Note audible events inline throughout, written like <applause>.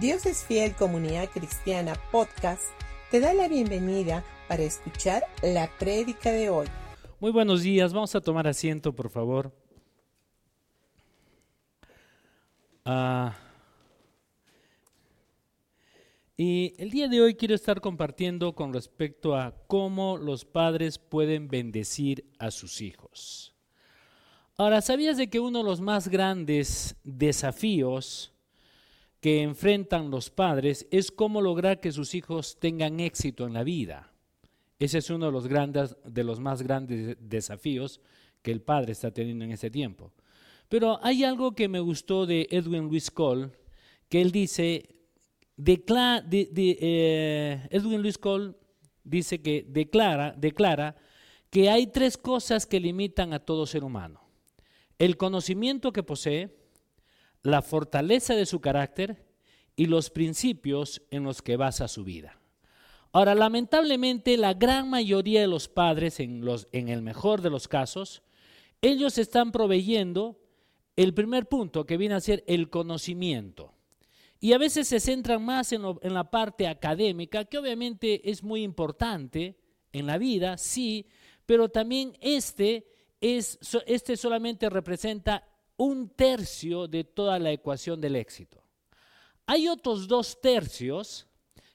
Dios es Fiel Comunidad Cristiana Podcast te da la bienvenida para escuchar la prédica de hoy. Muy buenos días, vamos a tomar asiento por favor. Ah, y el día de hoy quiero estar compartiendo con respecto a cómo los padres pueden bendecir a sus hijos. Ahora, ¿sabías de que uno de los más grandes desafíos que enfrentan los padres es cómo lograr que sus hijos tengan éxito en la vida. Ese es uno de los, grandes, de los más grandes desafíos que el padre está teniendo en ese tiempo. Pero hay algo que me gustó de Edwin Luis Cole, que él dice, eh, Edwin Luis Cole dice que declara, declara que hay tres cosas que limitan a todo ser humano. El conocimiento que posee, la fortaleza de su carácter y los principios en los que basa su vida. Ahora, lamentablemente, la gran mayoría de los padres, en, los, en el mejor de los casos, ellos están proveyendo el primer punto que viene a ser el conocimiento. Y a veces se centran más en, la parte académica, que obviamente es muy importante en la vida, sí, pero también este, es, este solamente representa un tercio de toda la ecuación del éxito. Hay otros dos tercios,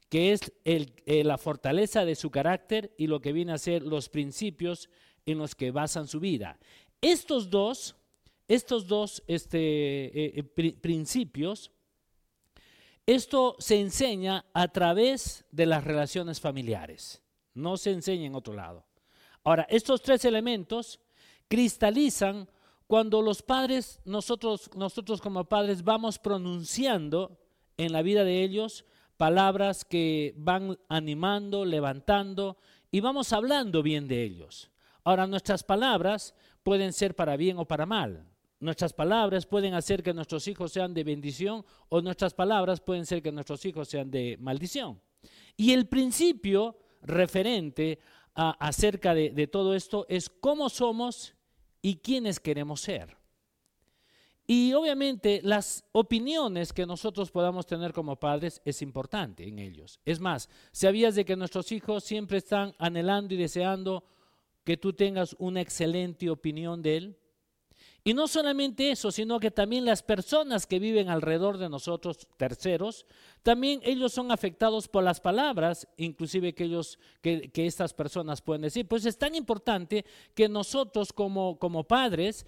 que es eh, la fortaleza de su carácter y lo que viene a ser los principios en los que basan su vida. Estos dos, estos dos este, eh, eh, principios, esto se enseña a través de las relaciones familiares, no se enseña en otro lado. Ahora, estos tres elementos cristalizan cuando los padres, nosotros, nosotros como padres, vamos pronunciando en la vida de ellos palabras que van animando, levantando y vamos hablando bien de ellos. Ahora, nuestras palabras pueden ser para bien o para mal. Nuestras palabras pueden hacer que nuestros hijos sean de bendición o nuestras palabras pueden ser que nuestros hijos sean de maldición. Y el principio referente acerca de, de todo esto es cómo somos y quiénes queremos ser. Y obviamente las opiniones que nosotros podamos tener como padres es importante en ellos. Es más, ¿sabías de que nuestros hijos siempre están anhelando y deseando que tú tengas una excelente opinión de él? Y no solamente eso, sino que también las personas que viven alrededor de nosotros, terceros, también ellos son afectados por las palabras, inclusive que, ellos, que, que estas personas pueden decir. Pues es tan importante que nosotros como, como padres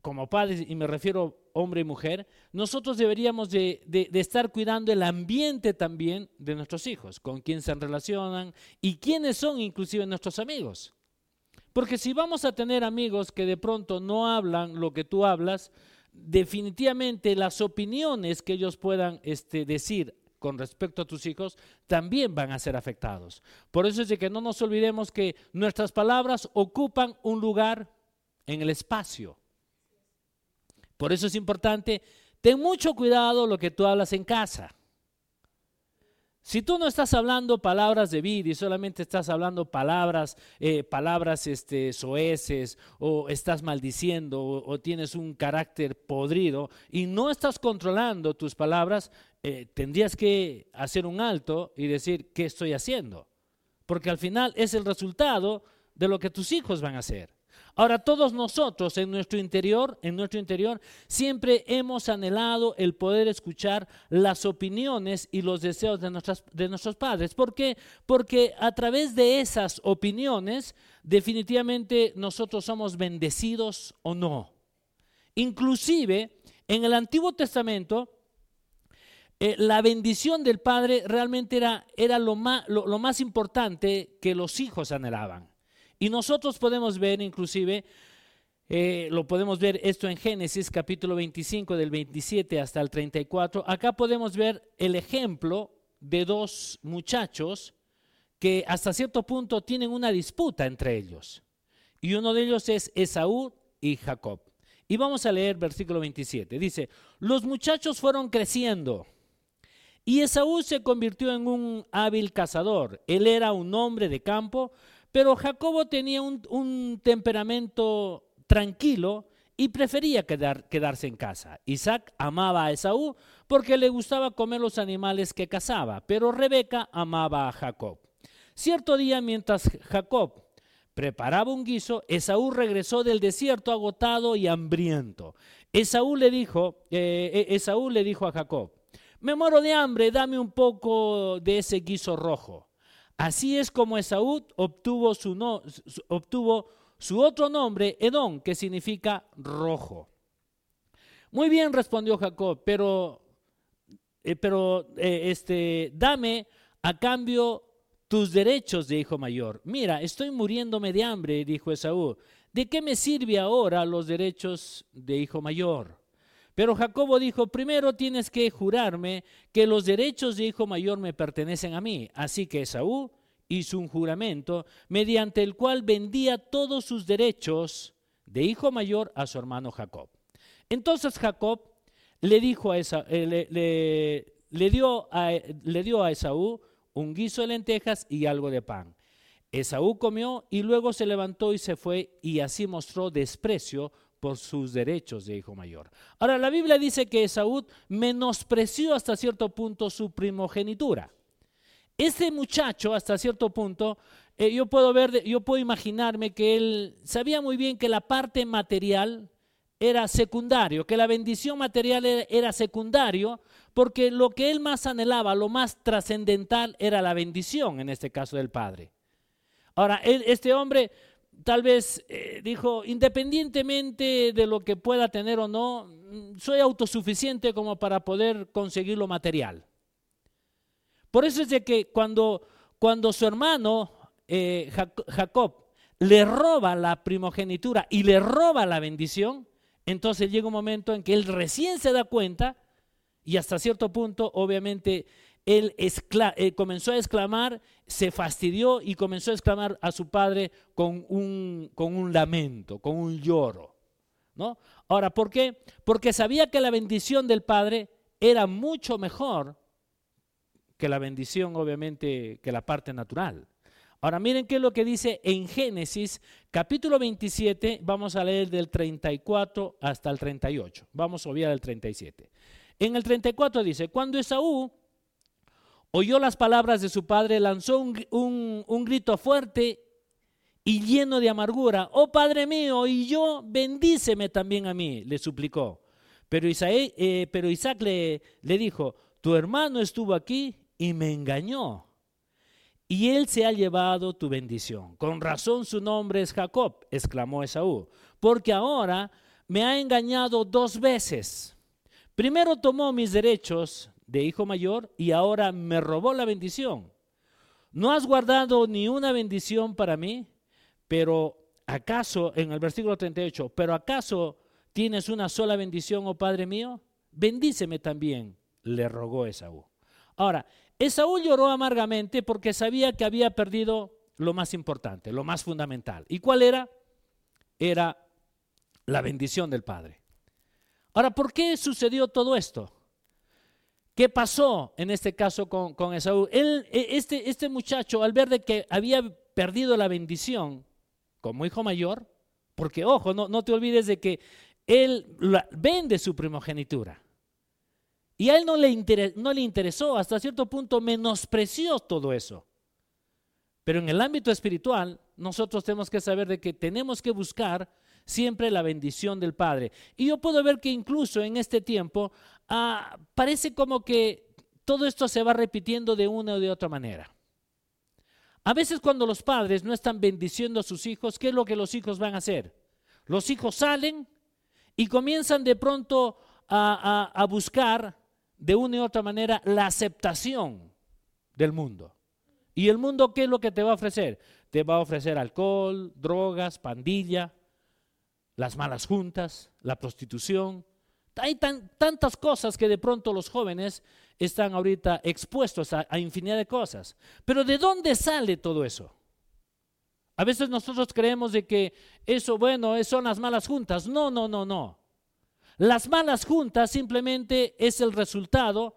como padres, y me refiero hombre y mujer, nosotros deberíamos de, estar cuidando el ambiente también de nuestros hijos, con quién se relacionan y quiénes son inclusive nuestros amigos. Porque si vamos a tener amigos que de pronto no hablan lo que tú hablas, definitivamente las opiniones que ellos puedan este, decir con respecto a tus hijos también van a ser afectados. Por eso es de que no nos olvidemos que nuestras palabras ocupan un lugar en el espacio. Por eso es importante, ten mucho cuidado lo que tú hablas en casa. Si tú no estás hablando palabras de vida y solamente estás hablando palabras, eh, palabras este, soeces, o estás maldiciendo, o, tienes un carácter podrido, y no estás controlando tus palabras, eh, tendrías que hacer un alto y decir, ¿qué estoy haciendo? Porque al final es el resultado de lo que tus hijos van a hacer. Ahora todos nosotros en nuestro interior, en nuestro interior, siempre hemos anhelado el poder escuchar las opiniones y los deseos de, de nuestros padres. ¿Por qué? Porque a través de esas opiniones, definitivamente nosotros somos bendecidos o no. Inclusive, en el Antiguo Testamento, eh, la bendición del Padre realmente era, era lo, más, lo más importante que los hijos anhelaban. Y nosotros podemos ver inclusive, eh, lo podemos ver esto en Génesis capítulo 25 del 27 hasta el 34. Acá podemos ver el ejemplo de dos muchachos que hasta cierto punto tienen una disputa entre ellos. Y uno de ellos es Esaú y Jacob. Y vamos a leer versículo 27. Dice, los muchachos fueron creciendo. Y Esaú se convirtió en un hábil cazador. Él era un hombre de campo, pero Jacobo tenía un, temperamento tranquilo y prefería quedarse en casa. Isaac amaba a Esaú porque le gustaba comer los animales que cazaba, pero Rebeca amaba a Jacob. Cierto día, mientras Jacob preparaba un guiso, Esaú regresó del desierto agotado y hambriento. Esaú le dijo, eh, eh, a Jacob, me muero de hambre, dame un poco de ese guiso rojo. Así es como Esaú obtuvo su, otro nombre, Edom, que significa rojo. Muy bien, respondió Jacob, pero, eh, pero este, dame a cambio tus derechos de hijo mayor. Mira, estoy muriéndome de hambre, dijo Esaú. ¿De qué me sirve ahora los derechos de hijo mayor? Pero Jacobo dijo, primero tienes que jurarme que los derechos de hijo mayor me pertenecen a mí. Así que Esaú hizo un juramento mediante el cual vendía todos sus derechos de hijo mayor a su hermano Jacob. Entonces Jacob le dijo a eh, le, dio a, le dio a Esaú un guiso de lentejas y algo de pan. Esaú comió y luego se levantó y se fue y así mostró desprecio por sus derechos de hijo mayor. Ahora, la Biblia dice que Esaú menospreció hasta cierto punto su primogenitura. Este muchacho, hasta cierto punto, eh, yo puedo ver, yo puedo imaginarme que él sabía muy bien que la parte material era secundario, que la bendición material era secundario porque lo que él más anhelaba, lo más trascendental era la bendición, en este caso del Padre. Ahora, este hombre tal vez eh, dijo, independientemente de lo que pueda tener o no, soy autosuficiente como para poder conseguir lo material. Por eso es de que cuando, cuando su hermano eh, Jacob le roba la primogenitura y le roba la bendición, entonces llega un momento en que él recién se da cuenta y hasta cierto punto, obviamente, él eh, comenzó a exclamar, se fastidió y comenzó a exclamar a su padre con un, con un lamento, con un lloro. ¿no? Ahora, ¿por qué? Porque sabía que la bendición del padre era mucho mejor que la bendición, obviamente, que la parte natural. Ahora miren qué es lo que dice en Génesis capítulo 27, vamos a leer del 34 hasta el 38. Vamos a obviar el 37. En el 34 dice, cuando Esaú oyó las palabras de su padre, lanzó un, grito fuerte y lleno de amargura, oh Padre mío, y yo bendíceme también a mí, le suplicó. Pero, eh, pero Isaac le, le dijo, tu hermano estuvo aquí y me engañó. Y él se ha llevado tu bendición. Con razón su nombre es Jacob, exclamó Esaú, porque ahora me ha engañado dos veces. Primero tomó mis derechos de hijo mayor y ahora me robó la bendición. No has guardado ni una bendición para mí, pero acaso, en el versículo 38, pero acaso tienes una sola bendición, oh Padre mío, bendíceme también, le rogó Esaú. Ahora, Esaú lloró amargamente porque sabía que había perdido lo más importante, lo más fundamental. ¿Y cuál era? Era la bendición del Padre. Ahora, ¿por qué sucedió todo esto? ¿Qué pasó en este caso con, Esaú? Él, e, este, este muchacho, al ver de que había perdido la bendición como hijo mayor, porque ojo, no, te olvides de que él vende su primogenitura. Y a él no le, no le interesó, hasta cierto punto menospreció todo eso. Pero en el ámbito espiritual, nosotros tenemos que saber de que tenemos que buscar siempre la bendición del Padre. Y yo puedo ver que incluso en este tiempo ah, parece como que todo esto se va repitiendo de una o de otra manera. A veces cuando los padres no están bendiciendo a sus hijos, ¿qué es lo que los hijos van a hacer? Los hijos salen y comienzan de pronto a, buscar de una u otra manera la aceptación del mundo. ¿Y el mundo qué es lo que te va a ofrecer? Te va a ofrecer alcohol, drogas, pandilla, las malas juntas, la prostitución. Hay tantas cosas que de pronto los jóvenes están ahorita expuestos a, a infinidad de cosas. Pero ¿de dónde sale todo eso? A veces nosotros creemos de que eso, bueno, son las malas juntas. No, no, no, no. Las malas juntas simplemente es el resultado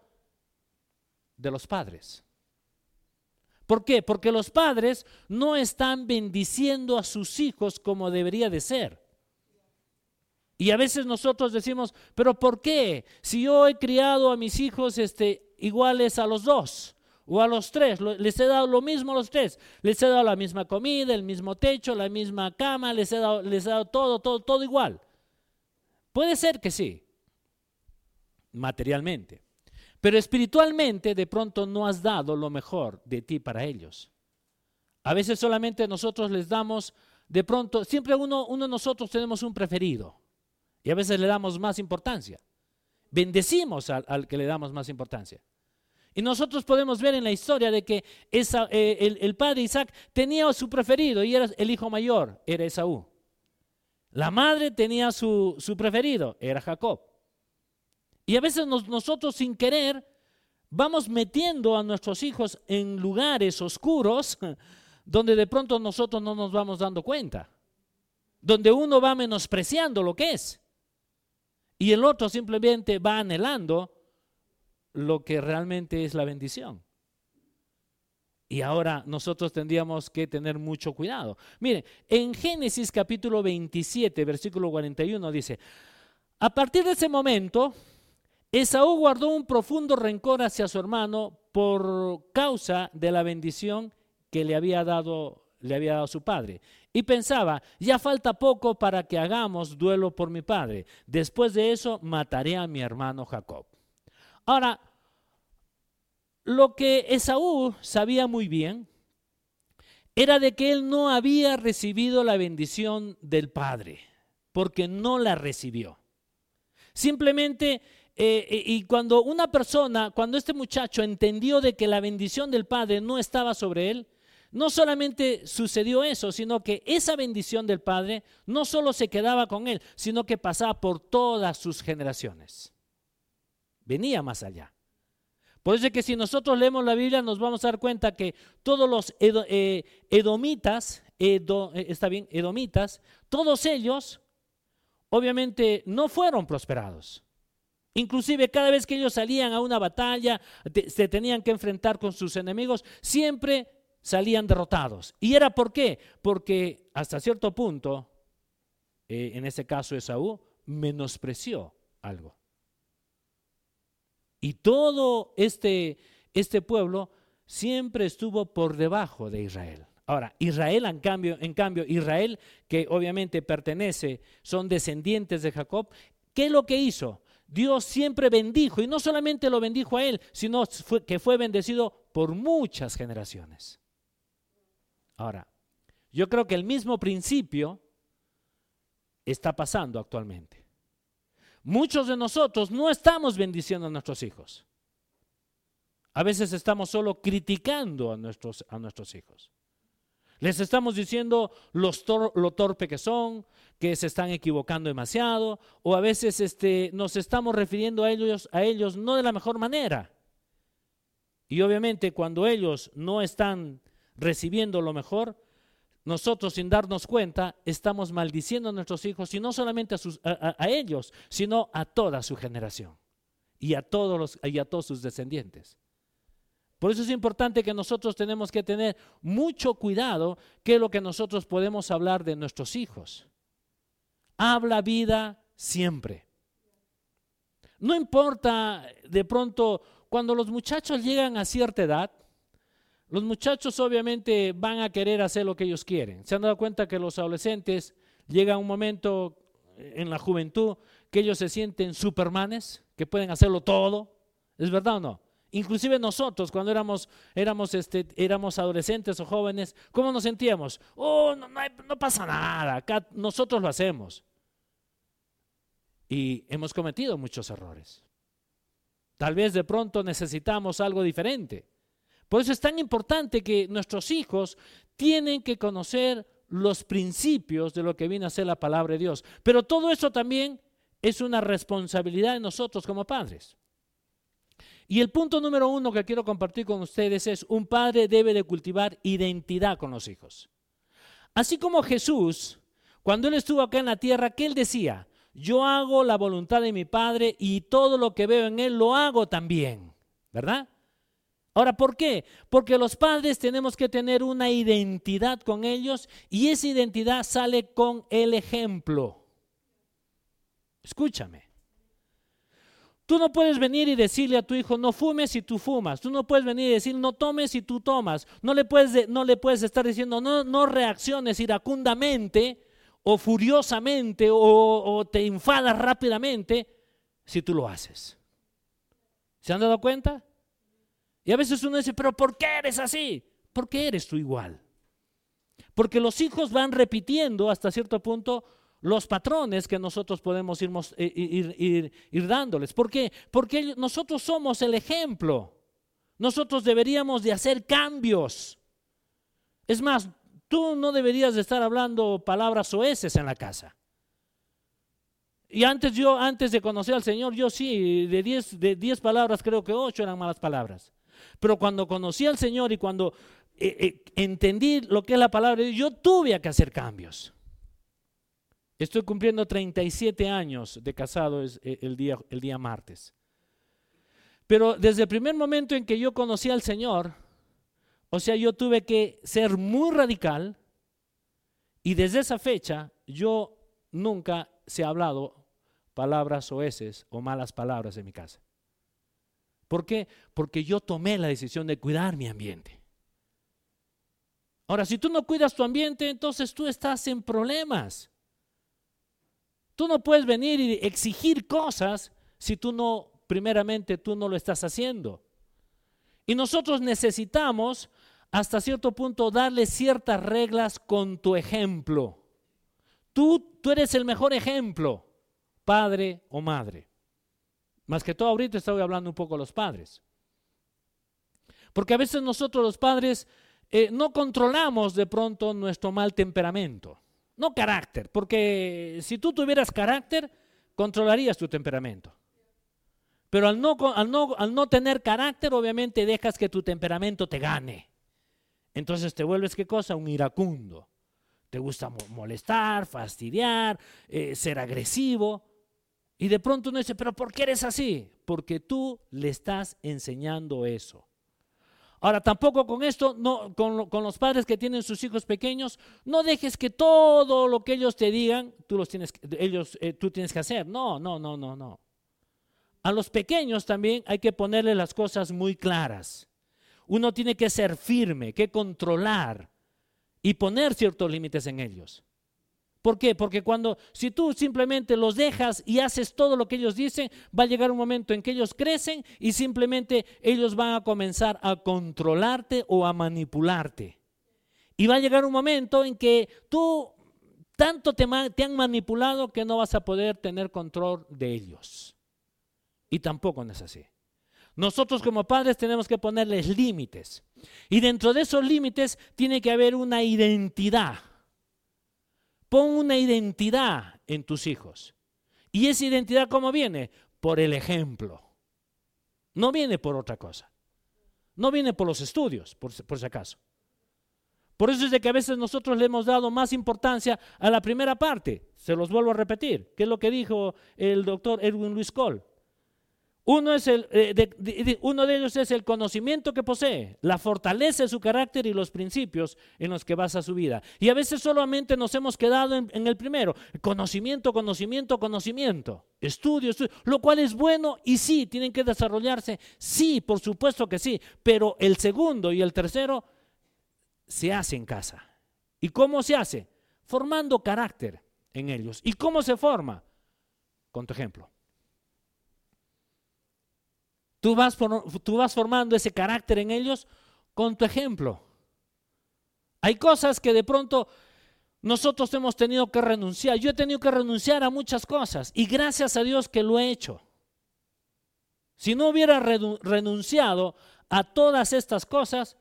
de los padres. ¿Por qué? Porque los padres no están bendiciendo a sus hijos como debería de ser. Y a veces nosotros decimos, pero ¿por qué? Si yo he criado a mis hijos este, iguales a los dos o a los tres, les he dado lo mismo a los tres, les he dado la misma comida, el mismo techo, la misma cama, les he dado, les he dado todo, todo, todo igual. Puede ser que sí, materialmente, pero espiritualmente de pronto no has dado lo mejor de ti para ellos. A veces solamente nosotros les damos, de pronto, siempre uno, uno de nosotros tenemos un preferido. Y a veces le damos más importancia. Bendecimos al, que le damos más importancia. Y nosotros podemos ver en la historia de que eh, el, padre Isaac tenía su preferido y era el hijo mayor, era Esaú. La madre tenía su, preferido, era Jacob. Y a veces nosotros sin querer vamos metiendo a nuestros hijos en lugares oscuros <laughs> donde de pronto nosotros no nos vamos dando cuenta. Donde uno va menospreciando lo que es. Y el otro simplemente va anhelando lo que realmente es la bendición. Y ahora nosotros tendríamos que tener mucho cuidado. Miren, en Génesis capítulo 27, versículo 41 dice, a partir de ese momento, Esaú guardó un profundo rencor hacia su hermano por causa de la bendición que le había dado le había dado su padre. Y pensaba, ya falta poco para que hagamos duelo por mi padre. Después de eso, mataré a mi hermano Jacob. Ahora, lo que Esaú sabía muy bien era de que él no había recibido la bendición del padre, porque no la recibió. Simplemente eh, eh, y cuando una persona, cuando este muchacho entendió de que la bendición del Padre no estaba sobre él, no solamente sucedió eso, sino que esa bendición del Padre no solo se quedaba con él, sino que pasaba por todas sus generaciones. Venía más allá. Por eso es que si nosotros leemos la Biblia nos vamos a dar cuenta que todos los eh, edomitas, eh, está bien, edomitas, todos ellos obviamente no fueron prosperados. Inclusive cada vez que ellos salían a una batalla, se tenían que enfrentar con sus enemigos, siempre salían derrotados. ¿Y era por qué? Porque hasta cierto punto, eh, en ese caso Esaú, menospreció algo. Y todo este, este pueblo siempre estuvo por debajo de Israel. Ahora, Israel, en cambio, en cambio, Israel, que obviamente pertenece, son descendientes de Jacob, ¿qué es lo que hizo? Dios siempre bendijo, y no solamente lo bendijo a él, sino que fue bendecido por muchas generaciones. Ahora, yo creo que el mismo principio está pasando actualmente. Muchos de nosotros no estamos bendiciendo a nuestros hijos. A veces estamos solo criticando a nuestros, a nuestros hijos. Les estamos diciendo los lo torpe que son, que se están equivocando demasiado, o a veces este, nos estamos refiriendo a ellos, a ellos no de la mejor manera. Y obviamente cuando ellos no están recibiendo lo mejor, nosotros sin darnos cuenta estamos maldiciendo a nuestros hijos y no solamente a, ellos, sino a toda su generación y a, todos y a todos sus descendientes. Por eso es importante que nosotros tenemos que tener mucho cuidado qué es lo que nosotros podemos hablar de nuestros hijos. Habla vida siempre. No importa de pronto cuando los muchachos llegan a cierta edad, los muchachos obviamente van a querer hacer lo que ellos quieren. Se han dado cuenta que los adolescentes llega un momento en la juventud que ellos se sienten supermanes, que pueden hacerlo todo. ¿Es verdad o no? Inclusive nosotros cuando éramos, éramos, este, éramos adolescentes o jóvenes, ¿cómo nos sentíamos? Oh, no, no pasa nada, acá nosotros lo hacemos. Y hemos cometido muchos errores. Tal vez de pronto necesitamos algo diferente. Por eso es tan importante que nuestros hijos tienen que conocer los principios de lo que viene a ser la palabra de Dios. Pero todo eso también es una responsabilidad de nosotros como padres. Y el punto número uno que quiero compartir con ustedes es, un padre debe de cultivar identidad con los hijos. Así como Jesús, cuando él estuvo acá en la tierra, ¿qué él decía? Yo hago la voluntad de mi Padre y todo lo que veo en él lo hago también, ¿verdad? Ahora, ¿por qué? Porque los padres tenemos que tener una identidad con ellos y esa identidad sale con el ejemplo. Escúchame. Tú no puedes venir y decirle a tu hijo, no fumes si tú fumas. Tú no puedes venir y decir, no tomes si tú tomas. No le puedes, no le puedes estar diciendo, no, no reacciones iracundamente o furiosamente o, o te enfadas rápidamente si tú lo haces. ¿Se han dado cuenta? Y a veces uno dice, pero ¿por qué eres así? ¿Por qué eres tú igual? Porque los hijos van repitiendo hasta cierto punto los patrones que nosotros podemos eh, ir, ir, dándoles. ¿Por qué? Porque nosotros somos el ejemplo. Nosotros deberíamos de hacer cambios. Es más, tú no deberías de estar hablando palabras oeces en la casa. Y antes yo, antes de conocer al Señor, yo sí, de 10 de diez palabras creo que ocho eran malas palabras. Pero cuando conocí al Señor y cuando eh, eh, entendí lo que es la palabra, yo tuve que hacer cambios. Estoy cumpliendo 37 años de casado eh, el día, el día martes. Pero desde el primer momento en que yo conocí al Señor, o sea, yo tuve que ser muy radical y desde esa fecha yo nunca se ha hablado palabras oeces o malas palabras en mi casa. ¿Por qué? Porque yo tomé la decisión de cuidar mi ambiente. Ahora, si tú no cuidas tu ambiente, entonces tú estás en problemas. Tú no puedes venir y exigir cosas si tú no, primeramente, tú no lo estás haciendo. Y nosotros necesitamos, hasta cierto punto, darle ciertas reglas con tu ejemplo. Tú, tú eres el mejor ejemplo, padre o madre. Más que todo ahorita estoy hablando un poco a los padres. Porque a veces nosotros los padres eh, no controlamos de pronto nuestro mal temperamento. No carácter, porque si tú tuvieras carácter, controlarías tu temperamento. Pero al no, al, no, al no, tener carácter, obviamente dejas que tu temperamento te gane. Entonces te vuelves, ¿qué cosa? Un iracundo. Te gusta molestar, fastidiar, eh, ser agresivo. Y de pronto uno dice, pero ¿por qué eres así? Porque tú le estás enseñando eso. Ahora, tampoco con esto, no, con, los padres que tienen sus hijos pequeños, no dejes que todo lo que ellos te digan, tú, los tienes, ellos, eh, tú tienes que hacer. No, no, no, no, no. A los pequeños también hay que ponerle las cosas muy claras. Uno tiene que ser firme, que controlar y poner ciertos límites en ellos. ¿Por qué? Porque cuando, si tú simplemente los dejas y haces todo lo que ellos dicen, va a llegar un momento en que ellos crecen y simplemente ellos van a comenzar a controlarte o a manipularte. Y va a llegar un momento en que tú tanto te, han manipulado que no vas a poder tener control de ellos. Y tampoco no es así. Nosotros como padres tenemos que ponerles límites. Y dentro de esos límites tiene que haber una identidad. Pon una identidad en tus hijos. ¿Y esa identidad cómo viene? Por el ejemplo. No viene por otra cosa. No viene por los estudios, por, si acaso. Por eso es de que a veces nosotros le hemos dado más importancia a la primera parte. Se los vuelvo a repetir, que es lo que dijo el doctor Edwin Luis Cole. Uno, es el, eh, de, uno de ellos es el conocimiento que posee, la fortaleza de su carácter y los principios en los que basa su vida. Y a veces solamente nos hemos quedado en, en el primero, conocimiento, conocimiento, conocimiento, estudio, estudio, lo cual es bueno y sí, tienen que desarrollarse, sí, por supuesto que sí, pero el segundo y el tercero se hace en casa. ¿Y cómo se hace? Formando carácter en ellos. ¿Y cómo se forma? Con tu ejemplo. Tú vas, formando ese carácter en ellos con tu ejemplo. Hay cosas que de pronto nosotros hemos tenido que renunciar. Yo he tenido que renunciar a muchas cosas y gracias a Dios que lo he hecho. Si no hubiera renunciado a todas estas cosas,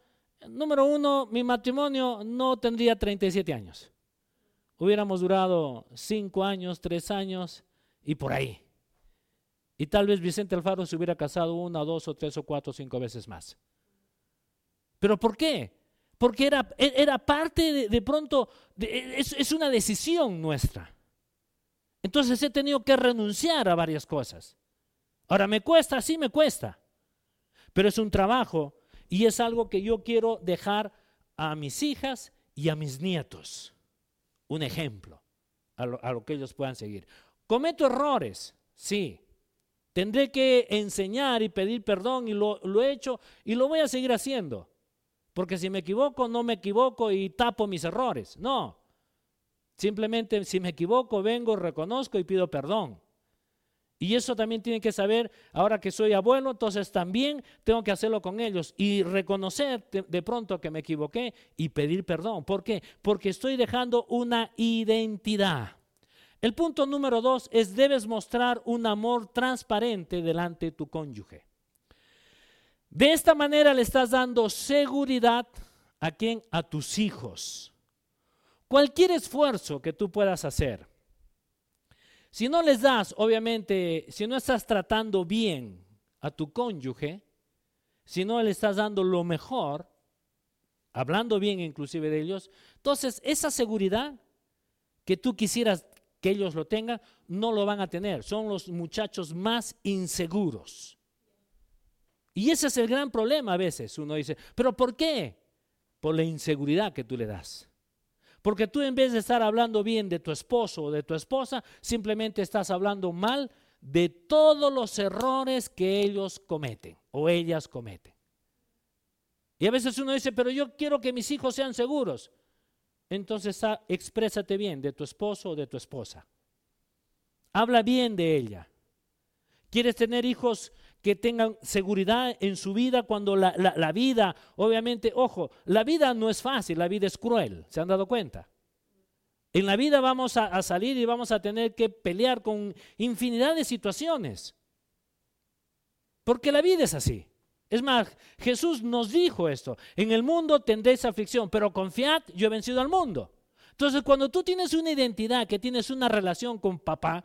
número uno, mi matrimonio no tendría 37 años. Hubiéramos durado 5 años, 3 años y por ahí. Y tal vez Vicente Alfaro se hubiera casado una, dos o tres o cuatro o cinco veces más. ¿Pero por qué? Porque era, era parte de, pronto, es, es una decisión nuestra. Entonces he tenido que renunciar a varias cosas. Ahora, ¿me cuesta? Sí, me cuesta. Pero es un trabajo y es algo que yo quiero dejar a mis hijas y a mis nietos. Un ejemplo a lo, a lo que ellos puedan seguir. Cometo errores, sí. Tendré que enseñar y pedir perdón y lo, he hecho y lo voy a seguir haciendo. Porque si me equivoco, no me equivoco y tapo mis errores. No. Simplemente si me equivoco, vengo, reconozco y pido perdón. Y eso también tiene que saber, ahora que soy abuelo, entonces también tengo que hacerlo con ellos y reconocer de, pronto que me equivoqué y pedir perdón. ¿Por qué? Porque estoy dejando una identidad. El punto número dos es debes mostrar un amor transparente delante de tu cónyuge. De esta manera le estás dando seguridad a quien? A tus hijos. Cualquier esfuerzo que tú puedas hacer si no les das, obviamente, si no estás tratando bien a tu cónyuge, si no le estás dando lo mejor, hablando bien inclusive de ellos, entonces esa seguridad que tú quisieras que ellos lo tengan, no lo van a tener. Son los muchachos más inseguros. Y ese es el gran problema a veces. Uno dice, pero ¿por qué? Por la inseguridad que tú le das. Porque tú en vez de estar hablando bien de tu esposo o de tu esposa, simplemente estás hablando mal de todos los errores que ellos cometen o ellas cometen. Y a veces uno dice, pero yo quiero que mis hijos sean seguros. Entonces ah, exprésate bien de tu esposo o de tu esposa. Habla bien de ella. ¿Quieres tener hijos que tengan seguridad en su vida cuando la, vida, obviamente, ojo, la vida no es fácil, la vida es cruel, ¿se han dado cuenta? En la vida vamos a, a salir y vamos a tener que pelear con infinidad de situaciones, porque la vida es así. Es más, Jesús nos dijo esto, en el mundo tendréis aflicción, pero confiad, yo he vencido al mundo. Entonces, cuando tú tienes una identidad, que tienes una relación con papá,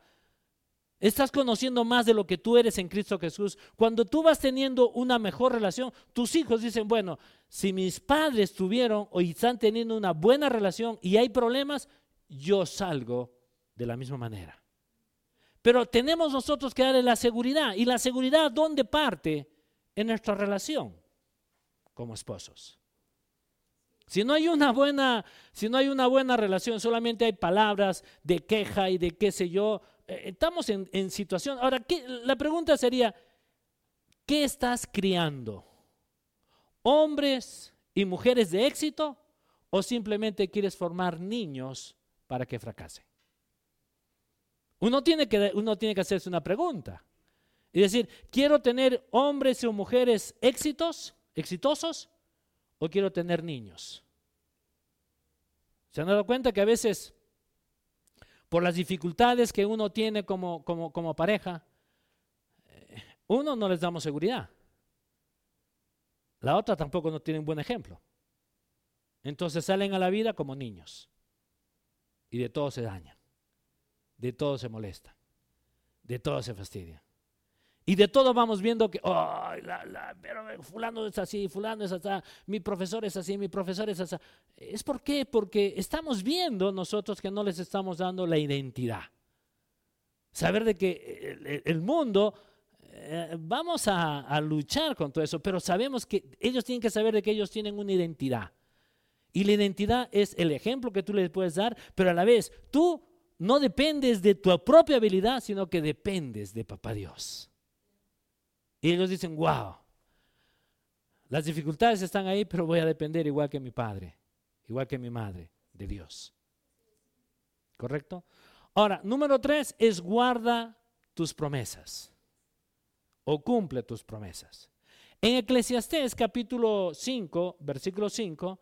Estás conociendo más de lo que tú eres en Cristo Jesús. Cuando tú vas teniendo una mejor relación, tus hijos dicen, bueno, si mis padres tuvieron o están teniendo una buena relación y hay problemas, yo salgo de la misma manera. Pero tenemos nosotros que darle la seguridad. ¿Y la seguridad dónde parte? En nuestra relación como esposos. Si no hay una buena, si no hay una buena relación, solamente hay palabras de queja y de qué sé yo, eh, estamos en, situación. Ahora, la pregunta sería, ¿qué estás criando? ¿Hombres y mujeres de éxito o simplemente quieres formar niños para que fracasen? Uno tiene que, uno tiene que hacerse una pregunta y decir, ¿quiero tener hombres o mujeres éxitos, exitosos o quiero tener niños? ¿Se han dado cuenta que a veces por las dificultades que uno tiene como, como, pareja, eh, uno no les damos seguridad. La otra tampoco no tiene un buen ejemplo. Entonces salen a la vida como niños. Y de todo se dañan. De todo se molestan. De todo se fastidian. Y de todo vamos viendo que, oh, pero fulano es así, fulano es así, mi profesor es así, mi profesor es así. ¿Es por qué? Porque estamos viendo nosotros que no les estamos dando la identidad. Saber de que el, mundo, eh, vamos a, a luchar con todo eso, pero sabemos que ellos tienen que saber de que ellos tienen una identidad. Y la identidad es el ejemplo que tú les puedes dar, pero a la vez tú no dependes de tu propia habilidad, sino que dependes de Papá Dios. Y ellos dicen, wow, las dificultades están ahí, pero voy a depender igual que mi padre, igual que mi madre, de Dios. ¿Correcto? Ahora, número tres es guarda tus promesas o cumple tus promesas. En Eclesiastés capítulo 5, versículo 5,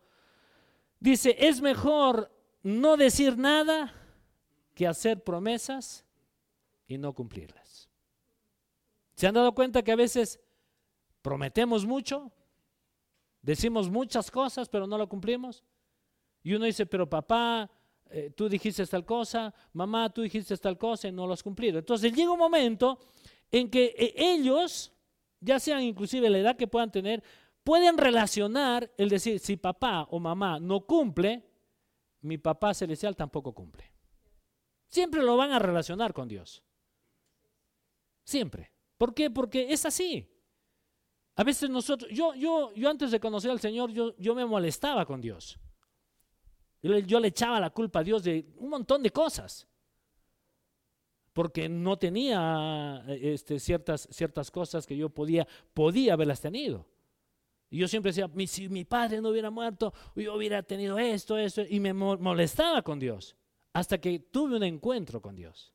dice, es mejor no decir nada que hacer promesas y no cumplirlas. ¿Se han dado cuenta que a veces prometemos mucho? Decimos muchas cosas, pero no lo cumplimos. Y uno dice, pero papá, eh, tú dijiste tal cosa, mamá, tú dijiste tal cosa y no lo has cumplido. Entonces llega un momento en que eh, ellos, ya sean inclusive la edad que puedan tener, pueden relacionar el decir, si papá o mamá no cumple, mi papá celestial tampoco cumple. Siempre lo van a relacionar con Dios. Siempre. ¿Por qué? Porque es así. A veces nosotros, yo, yo, yo antes de conocer al Señor, yo, yo me molestaba con Dios. Yo, le echaba la culpa a Dios de un montón de cosas. porque no tenía eh, este, ciertas, ciertas cosas que yo podía, podía haberlas tenido. Y yo siempre decía, si mi padre no hubiera muerto, yo hubiera tenido esto, esto, y me molestaba con Dios, hasta que tuve un encuentro con Dios.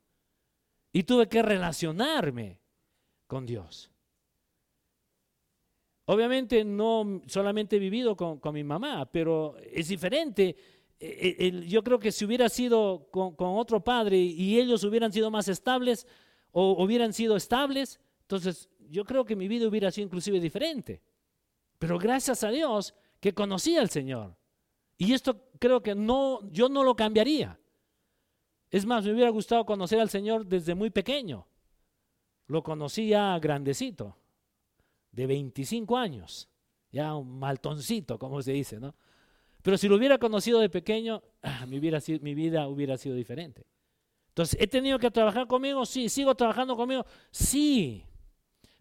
Y tuve que relacionarme con Dios. Obviamente no solamente he vivido con, mi mamá, pero es diferente. E, e, yo creo que si hubiera sido con, otro padre y ellos hubieran sido más estables o hubieran sido estables, entonces yo creo que mi vida hubiera sido inclusive diferente. Pero gracias a Dios que conocí al Señor. Y esto creo que no, yo no lo cambiaría. Es más, me hubiera gustado conocer al Señor desde muy pequeño. Lo conocí ya grandecito de 25 años, ya un maltoncito, como se dice, ¿no? Pero si lo hubiera conocido de pequeño, ah, mi, mi vida hubiera sido diferente. Entonces, ¿he tenido que trabajar conmigo? Sí. ¿Sigo trabajando conmigo? Sí.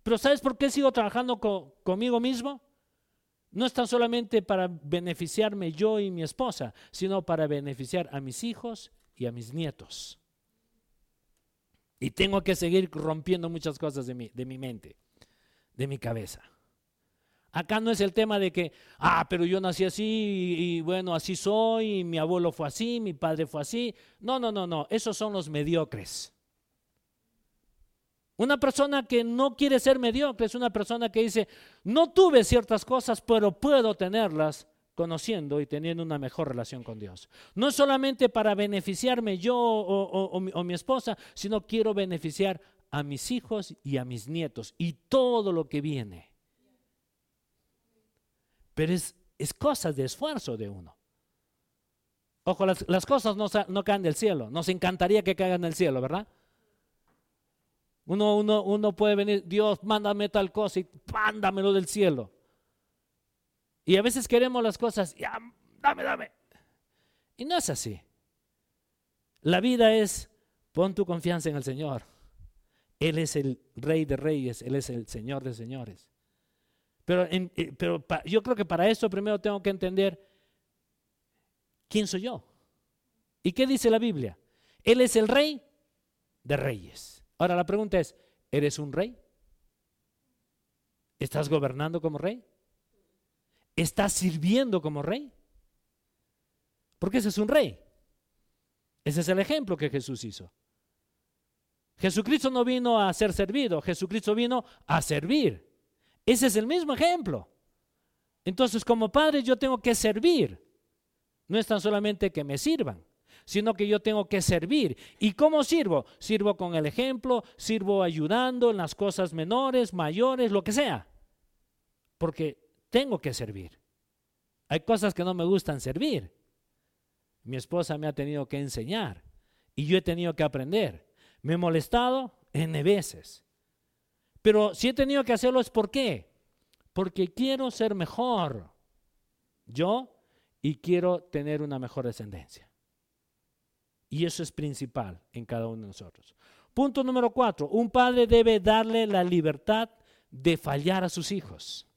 Pero ¿sabes por qué sigo trabajando conmigo mismo? No es tan solamente para beneficiarme yo y mi esposa, sino para beneficiar a mis hijos y a mis nietos. Y tengo que seguir rompiendo muchas cosas de mi, de mi mente de mi cabeza. Acá no es el tema de que, ah, pero yo nací así y, bueno, así soy, y mi abuelo fue así, mi padre fue así. No, no, no, no, esos son los mediocres. Una persona que no quiere ser mediocre es una persona que dice, no tuve ciertas cosas, pero puedo tenerlas conociendo y teniendo una mejor relación con Dios. No solamente para beneficiarme yo o, mi esposa, sino quiero beneficiar a mis hijos y a mis nietos y todo lo que viene. Pero es, es cosas de esfuerzo de uno. Ojo, las, las cosas no, no, caen del cielo. Nos encantaría que caigan del cielo, ¿verdad? Uno, uno, uno puede venir, Dios, mándame tal cosa y mándamelo del cielo. Y a veces queremos las cosas, ya, dame, dame. Y no es así. La vida es, pon tu confianza en el Señor. Él es el rey de reyes, Él es el señor de señores. Pero, eh, pero yo creo que para eso primero tengo que entender quién soy yo. ¿Y qué dice la Biblia? Él es el rey de reyes. Ahora la pregunta es, ¿eres un rey? ¿Estás gobernando como rey? ¿Estás sirviendo como rey? Porque ese es un rey. Ese es el ejemplo que Jesús hizo. Jesucristo no vino a ser servido, Jesucristo vino a servir. Ese es el mismo ejemplo. Entonces, como padre, yo tengo que servir. No es tan solamente que me sirvan, sino que yo tengo que servir. ¿Y cómo sirvo? Sirvo con el ejemplo, sirvo ayudando en las cosas menores, mayores, lo que sea. Porque tengo que servir. Hay cosas que no me gustan servir. Mi esposa me ha tenido que enseñar y yo he tenido que aprender. Me he molestado N veces. Pero si he tenido que hacerlo es por qué. Porque quiero ser mejor yo y quiero tener una mejor descendencia. Y eso es principal en cada uno de nosotros. Punto número cuatro. Un padre debe darle la libertad de fallar a sus hijos.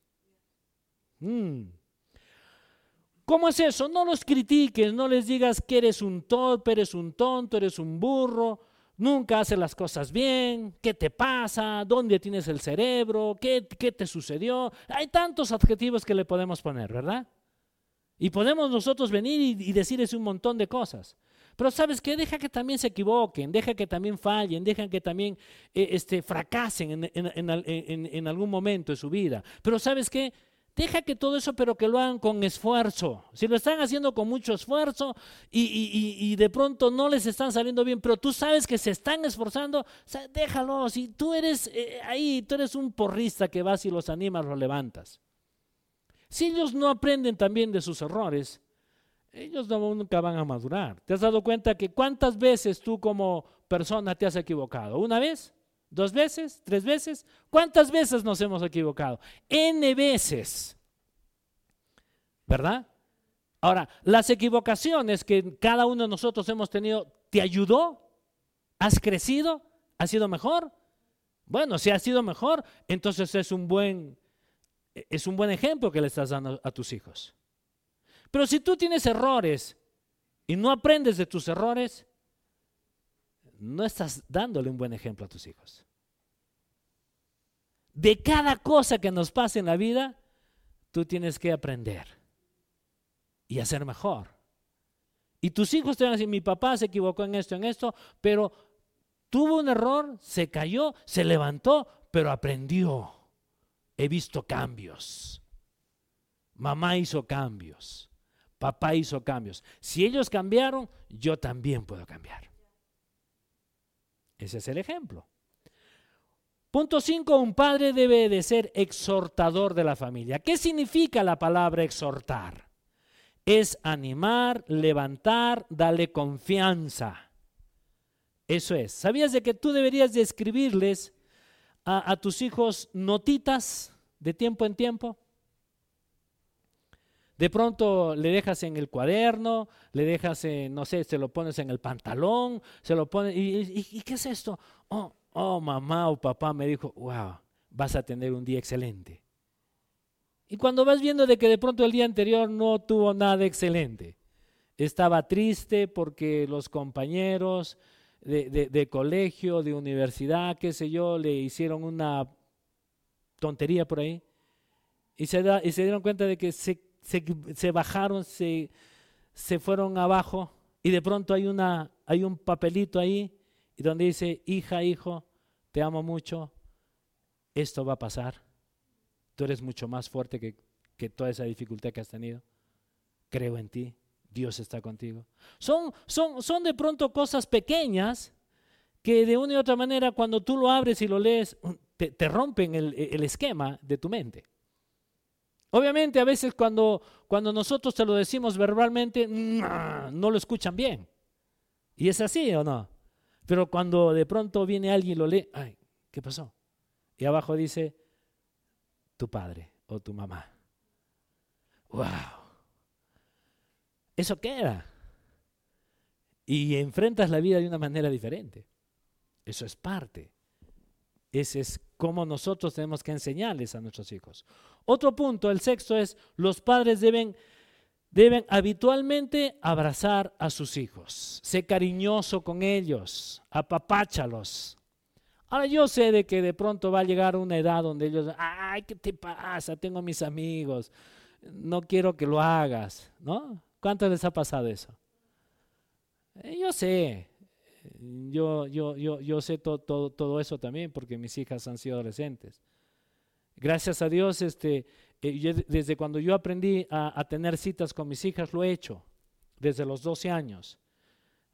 Mm. ¿Cómo es eso? No los critiques, no les digas que eres un torpe, eres un tonto, eres un burro nunca haces las cosas bien, qué te pasa, dónde tienes el cerebro, qué, te sucedió. Hay tantos adjetivos que le podemos poner, ¿verdad? Y podemos nosotros venir y, decirles un montón de cosas. Pero sabes qué, deja que también se equivoquen, deja que también fallen, deja que también eh, este, fracasen en, algún momento de su vida. Pero sabes qué, Deja que todo eso, pero que lo hagan con esfuerzo. Si lo están haciendo con mucho esfuerzo y, de pronto no les están saliendo bien, pero tú sabes que se están esforzando, déjalo. Si tú eres eh, ahí, tú eres un porrista que vas y los animas, los levantas. Si ellos no aprenden también de sus errores, ellos nunca van a madurar. ¿Te has dado cuenta que cuántas veces tú como persona te has equivocado? ¿Una vez? ¿Dos veces? ¿Tres veces? ¿Cuántas veces nos hemos equivocado? N veces. ¿Verdad? Ahora, las equivocaciones que cada uno de nosotros hemos tenido, ¿te ayudó? ¿Has crecido? ¿Has sido mejor? Bueno, si has sido mejor, entonces es un buen, es un buen ejemplo que le estás dando a tus hijos. Pero si tú tienes errores y no aprendes de tus errores, no estás dándole un buen ejemplo a tus hijos. De cada cosa que nos pase en la vida, tú tienes que aprender y hacer mejor. Y tus hijos te van a decir, mi papá se equivocó en esto, en esto, pero tuvo un error, se cayó, se levantó, pero aprendió. He visto cambios. Mamá hizo cambios. Papá hizo cambios. Si ellos cambiaron, yo también puedo cambiar. Ese es el ejemplo. Punto 5, un padre debe de ser exhortador de la familia. ¿Qué significa la palabra exhortar? Es animar, levantar, darle confianza. Eso es. ¿Sabías de que tú deberías de escribirles a, a tus hijos notitas de tiempo en tiempo? De pronto le dejas en el cuaderno, le dejas, en, no sé, se lo pones en el pantalón, se lo pones, y, qué es esto? Oh, oh, mamá o papá me dijo, wow, vas a tener un día excelente. Y cuando vas viendo de que de pronto el día anterior no tuvo nada excelente, estaba triste porque los compañeros de, de colegio, de universidad, qué sé yo, le hicieron una tontería por ahí, y se, y se dieron cuenta de que se se, bajaron, se, se fueron abajo y de pronto hay, una, hay un papelito ahí y donde dice, hija, hijo, te amo mucho, esto va a pasar, tú eres mucho más fuerte que, que toda esa dificultad que has tenido, creo en ti, Dios está contigo. Son, son, son de pronto cosas pequeñas que de una y otra manera cuando tú lo abres y lo lees, te, rompen el, el esquema de tu mente. Obviamente a veces cuando, cuando nosotros te lo decimos verbalmente, no lo escuchan bien. ¿Y es así o no? Pero cuando de pronto viene alguien y lo lee, ay, ¿qué pasó? Y abajo dice, tu padre o tu mamá. ¡Wow! Eso queda. Y enfrentas la vida de una manera diferente. Eso es parte. Ese es como nosotros tenemos que enseñarles a nuestros hijos. Otro punto, el sexto es, los padres deben, deben habitualmente abrazar a sus hijos, ser cariñoso con ellos, apapáchalos. Ahora yo sé de que de pronto va a llegar una edad donde ellos, ay, ¿qué te pasa? Tengo mis amigos, no quiero que lo hagas, ¿no? ¿Cuánto les ha pasado eso? Eh, yo sé, yo, yo, yo, yo sé todo, eso también porque mis hijas han sido adolescentes. Gracias a Dios, este, eh, desde cuando yo aprendí a, tener citas con mis hijas, lo he hecho, desde los 12 años.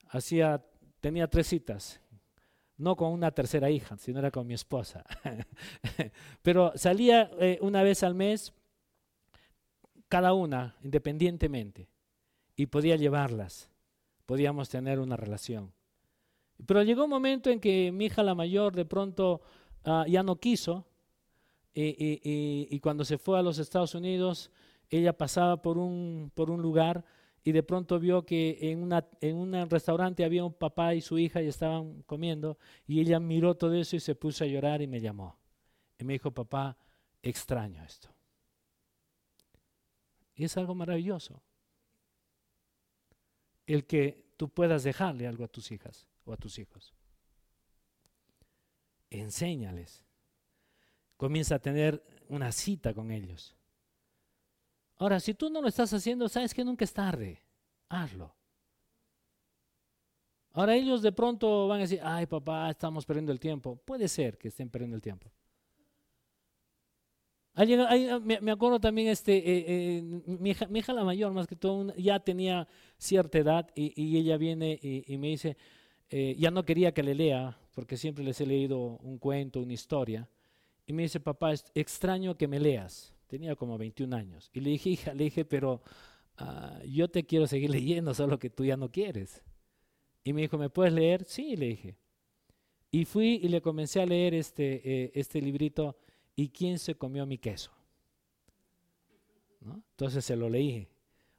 Hacía, tenía tres citas, no con una tercera hija, sino era con mi esposa. <laughs> Pero salía eh, una vez al mes, cada una, independientemente, y podía llevarlas, podíamos tener una relación. Pero llegó un momento en que mi hija la mayor de pronto ah, ya no quiso y, cuando se fue a los Estados Unidos, ella pasaba por un, por un lugar y de pronto vio que en, una, en un restaurante había un papá y su hija y estaban comiendo y ella miró todo eso y se puso a llorar y me llamó. Y me dijo, papá, extraño esto. Y es algo maravilloso. El que tú puedas dejarle algo a tus hijas o a tus hijos. Enséñales. Comienza a tener una cita con ellos. Ahora, si tú no lo estás haciendo, sabes que nunca es tarde. Hazlo. Ahora ellos de pronto van a decir, ay papá, estamos perdiendo el tiempo. Puede ser que estén perdiendo el tiempo. me, acuerdo también, este, eh, eh, mi, hija, la mayor, más que todo, ya tenía cierta edad y, ella viene y me dice, eh, ya no quería que le lea, porque siempre les he leído un cuento, una historia. Y me dice, papá, es extraño que me leas. Tenía como 21 años. Y le dije, hija, le dije, pero ah, yo te quiero seguir <laughs> leyendo, solo que tú ya no quieres. Y me dijo, ¿me puedes leer? Sí, le dije. Y fui y le comencé a leer este, eh, este librito, ¿Y quién se comió mi queso? ¿No? Entonces se lo leí.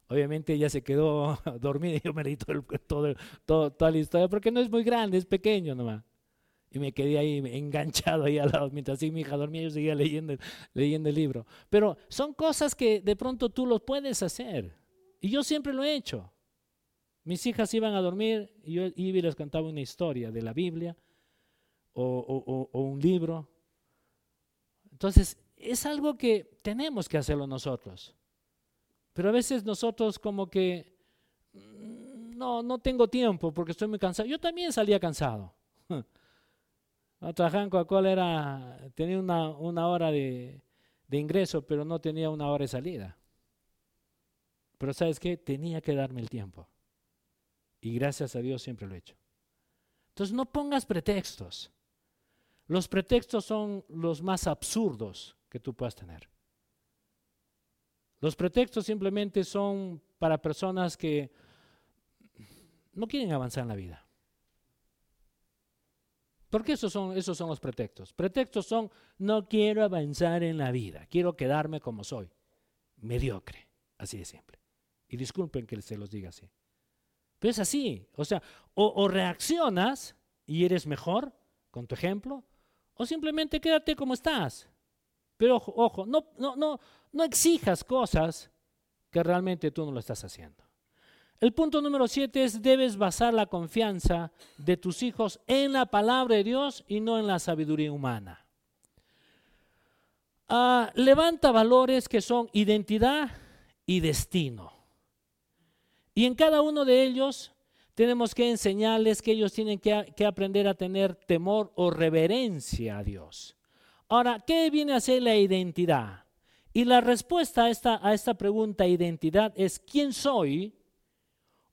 Obviamente ella se quedó <laughs> dormida y yo me leí todo, toda la historia porque no es muy grande, es pequeño nomás. Y me quedé ahí <laughs> enganchado ahí al lado. Mientras mi hija dormía, yo seguía leyendo, leyendo el libro. Pero son cosas que de pronto tú los puedes hacer. Y yo siempre lo he hecho. Mis hijas iban a dormir y yo iba y les contaba una historia de la Biblia o un libro. Entonces, es algo que tenemos que hacerlo nosotros. Pero a veces nosotros como que, mm, no, no tengo tiempo porque estoy muy cansado. Yo también salía cansado. <laughs> Trabajaba en Coca-Cola era, tenía una, una hora de, de ingreso, pero no tenía una hora de salida. Pero sabes qué, tenía que darme el tiempo. Y gracias a Dios siempre lo he hecho. Entonces no pongas pretextos. Los pretextos son los más absurdos que tú puedas tener. Los pretextos simplemente son para personas que no quieren avanzar en la vida. ¿Por qué esos son, esos son los pretextos? Pretextos son, no quiero avanzar en la vida, quiero quedarme como soy, mediocre, así de simple. Y disculpen que se los diga así. Pero es así, o sea, o reaccionas y eres mejor con tu ejemplo, o simplemente quédate como estás. Pero ojo, ojo, no, no, no, no exijas cosas que realmente tú no lo estás haciendo. El punto número siete es debes basar la confianza de tus hijos en la palabra de Dios y no en la sabiduría humana. Ah, levanta valores que son identidad y destino. Y en cada uno de ellos tenemos que enseñarles que ellos tienen que, que aprender a tener temor o reverencia a Dios. Ahora, ¿qué viene a ser la identidad? Y la respuesta a esta, a esta pregunta, identidad, es quién soy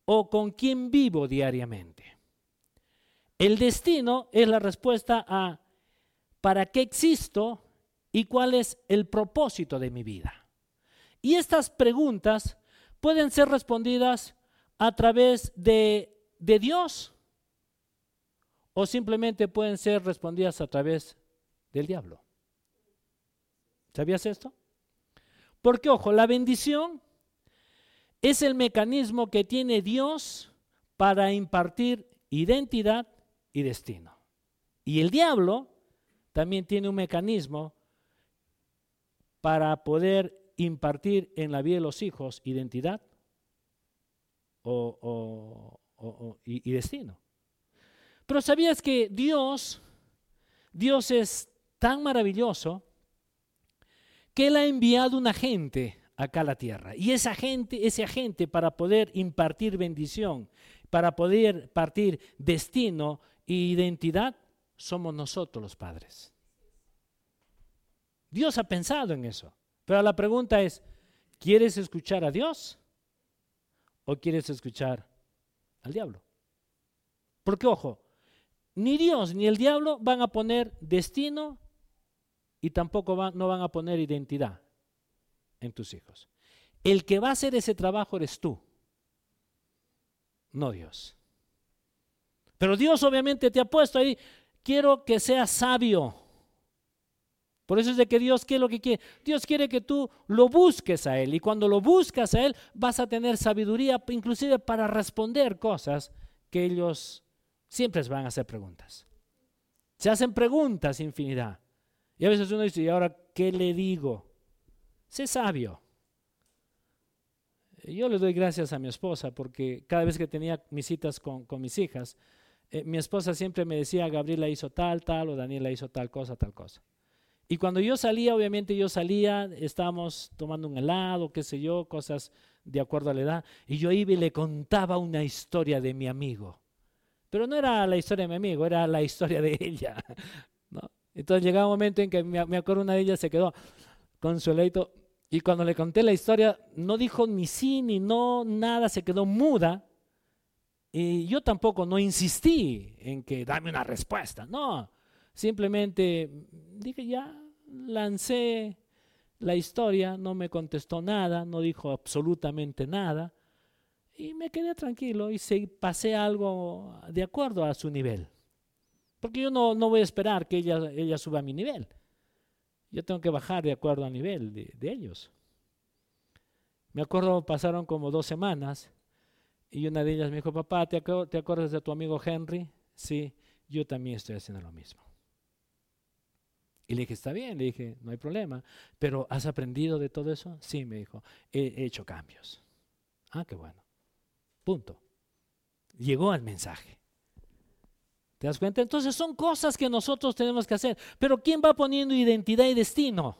o con quién vivo diariamente. El destino es la respuesta a para qué existo y cuál es el propósito de mi vida. Y estas preguntas pueden ser respondidas a través de, de Dios o simplemente pueden ser respondidas a través del diablo. ¿Sabías esto? Porque, ojo, la bendición es el mecanismo que tiene Dios para impartir identidad y destino. Y el diablo también tiene un mecanismo para poder impartir en la vida de los hijos identidad y, y destino. Pero sabías que Dios, Dios es tan maravilloso que Él ha enviado un agente acá a la tierra. Y esa gente, ese agente para poder impartir bendición, para poder partir destino e identidad, somos nosotros los padres. Dios ha pensado en eso. Pero la pregunta es, ¿quieres escuchar a Dios o quieres escuchar al diablo? Porque ojo, ni Dios ni el diablo van a poner destino y tampoco no van a poner identidad en tus hijos. El que va a hacer ese trabajo eres tú, no Dios. Pero Dios obviamente te ha puesto ahí, quiero que seas sabio. Por eso es de que Dios, ¿qué es lo que quiere? Dios quiere que tú lo busques a Él. Y cuando lo buscas a Él, vas a tener sabiduría, inclusive para responder cosas que ellos siempre van a hacer preguntas. Se hacen preguntas infinidad. Y a veces uno dice, ¿y ahora qué le digo? Sé sabio. Yo le doy gracias a mi esposa porque cada vez que tenía mis citas con, mis hijas, eh, mi esposa siempre me decía, Gabriela hizo tal, tal, o Daniela hizo tal cosa, tal cosa. Y cuando yo salía, obviamente yo salía, estábamos tomando un helado, qué sé yo, cosas de acuerdo a la edad, y yo iba y le contaba una historia de mi amigo. Pero no era la historia de mi amigo, era la historia de ella. Entonces llegaba un momento en que me, acuerdo una de ellas se quedó con su leito y cuando le conté la historia no dijo ni sí ni no, nada, se quedó muda. Y yo tampoco no insistí en que dame una respuesta, no, simplemente dije ya, lancé la historia, no me contestó nada, no dijo absolutamente nada y me quedé tranquilo y se, pasé algo de acuerdo a su nivel. Porque yo no, no voy a esperar que ella, ella suba a mi nivel. Yo tengo que bajar de acuerdo al nivel de, ellos. Me acuerdo, pasaron como dos semanas y una de ellas me dijo, papá, ¿te, ¿te acuerdas de tu amigo Henry? Sí, yo también estoy haciendo lo mismo. Y le dije, está bien, le dije, no hay problema, pero ¿has aprendido de todo eso? Sí, me dijo, he, hecho cambios. Ah, qué bueno. Punto. llegó el mensaje. ¿Te das cuenta? Entonces son cosas que nosotros tenemos que hacer. Pero ¿quién va poniendo identidad y destino?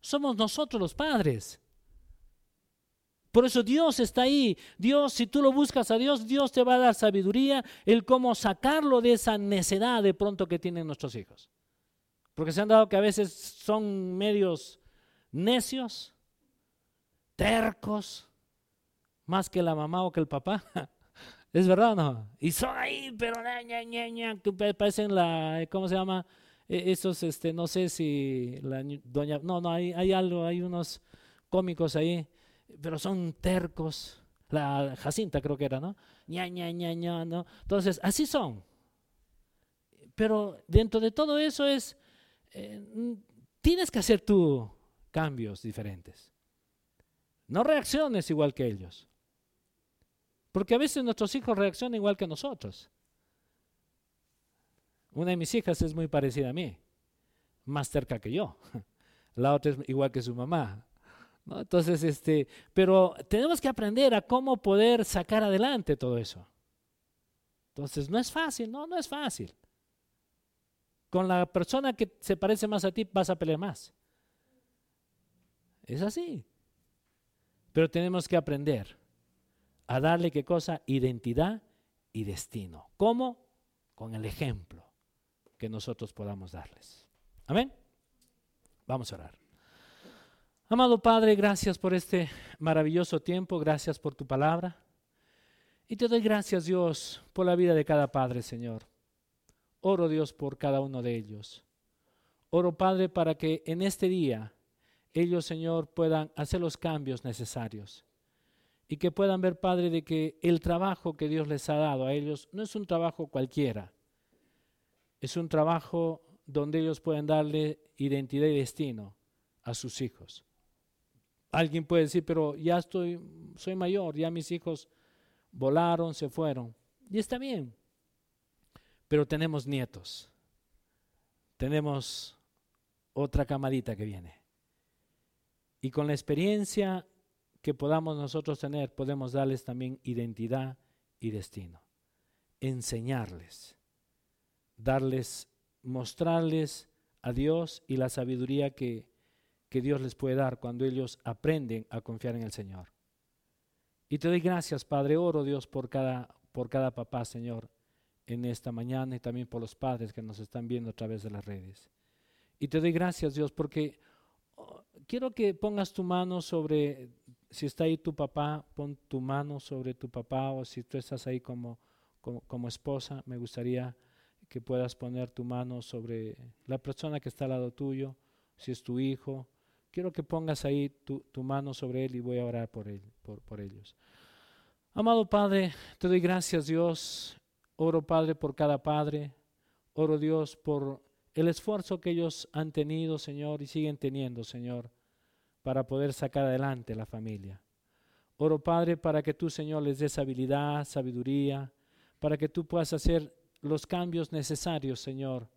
Somos nosotros los padres. Por eso Dios está ahí. Dios, si tú lo buscas a Dios, Dios te va a dar sabiduría, el cómo sacarlo de esa necedad de pronto que tienen nuestros hijos. Porque se han dado que a veces son medios necios, tercos, más que la mamá o que el papá. <laughs> ¿Es verdad o no? Y son ahí, pero ña, ña, ña, que parecen la, ¿cómo se llama? E, esos, este, no sé si la doña, no, no, hay, hay algo, hay unos cómicos ahí pero son tercos. La Jacinta creo que era, ¿no? Ña, ña, ña, ña, ¿no? Entonces, así son. Pero dentro de todo eso es, eh, tienes que hacer tú cambios diferentes. No reacciones igual que ellos. Porque a veces nuestros hijos reaccionan igual que nosotros. Una de mis hijas es muy parecida a mí, más cerca que yo. <laughs> La otra es igual que su mamá, entonces, este, pero tenemos que aprender a cómo poder sacar adelante todo eso. Entonces, no es fácil, no, no es fácil. Con la persona que se parece más a ti vas a pelear más. Es así. Pero tenemos que aprender a darle qué cosa? Identidad y destino. ¿Cómo? Con el ejemplo que nosotros podamos darles. Amén. Vamos a orar. Amado Padre, gracias por este maravilloso tiempo, gracias por tu palabra. Y te doy gracias, Dios, por la vida de cada padre, Señor. Oro, Dios, por cada uno de ellos. Oro, Padre, para que en este día ellos, Señor, puedan hacer los cambios necesarios. Y que puedan ver, Padre, de que el trabajo que Dios les ha dado a ellos no es un trabajo cualquiera. Es un trabajo donde ellos pueden darle identidad y destino a sus hijos. Alguien puede decir, pero ya estoy, soy mayor, ya mis hijos volaron, se fueron. Y está bien. Pero tenemos nietos. Tenemos otra camarita que viene. Y con la experiencia que podamos nosotros tener, podemos darles también identidad y destino. Enseñarles, darles, mostrarles a Dios y la sabiduría que que Dios les puede dar cuando ellos aprenden a confiar en el Señor. Y te doy gracias, Padre, oro Dios por cada, por cada papá, Señor, en esta mañana y también por los padres que nos están viendo a través de las redes. Y te doy gracias, Dios, porque oh, quiero que pongas tu mano sobre, si está ahí tu papá, pon tu mano sobre tu papá o si tú estás ahí como, como, esposa, me gustaría que puedas poner tu mano sobre la persona que está al lado tuyo, si es tu hijo, quiero que pongas ahí tu, mano sobre él y voy a orar por, él, por, por ellos. Amado Padre, te doy gracias Dios. Oro Padre por cada padre. Oro Dios por el esfuerzo que ellos han tenido, Señor, y siguen teniendo, Señor, para poder sacar adelante la familia. Oro, Padre, para que tú, Señor, les des habilidad, sabiduría, para que tú puedas hacer los cambios necesarios, Señor,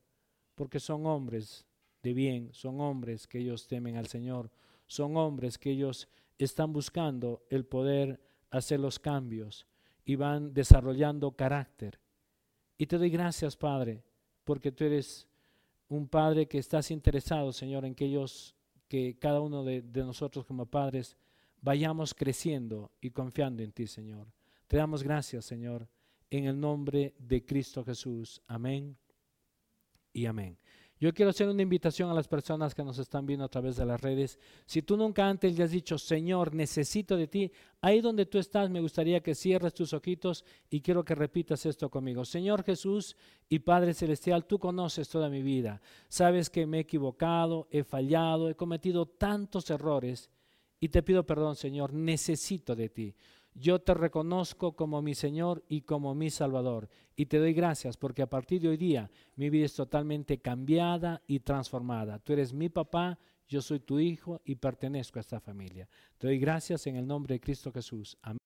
porque son hombres de bien, son hombres que ellos temen al Señor, son hombres que ellos están buscando el poder hacer los cambios y van desarrollando carácter. Y te doy gracias, Padre, porque tú eres un Padre que estás interesado, Señor, en que ellos, que cada uno de, nosotros como padres, vayamos creciendo y confiando en ti, Señor. Te damos gracias, Señor, en el nombre de Cristo Jesús. Amén y amén. Yo quiero hacer una invitación a las personas que nos están viendo a través de las redes. Si tú nunca antes le has dicho, Señor, necesito de ti, ahí donde tú estás, me gustaría que cierres tus ojitos y quiero que repitas esto conmigo. Señor Jesús y Padre Celestial, tú conoces toda mi vida. Sabes que me he equivocado, he fallado, he cometido tantos errores y te pido perdón, Señor, necesito de ti. Yo te reconozco como mi Señor y como mi Salvador. Y te doy gracias porque a partir de hoy día mi vida es totalmente cambiada y transformada. Tú eres mi papá, yo soy tu hijo y pertenezco a esta familia. Te doy gracias en el nombre de Cristo Jesús. Amén.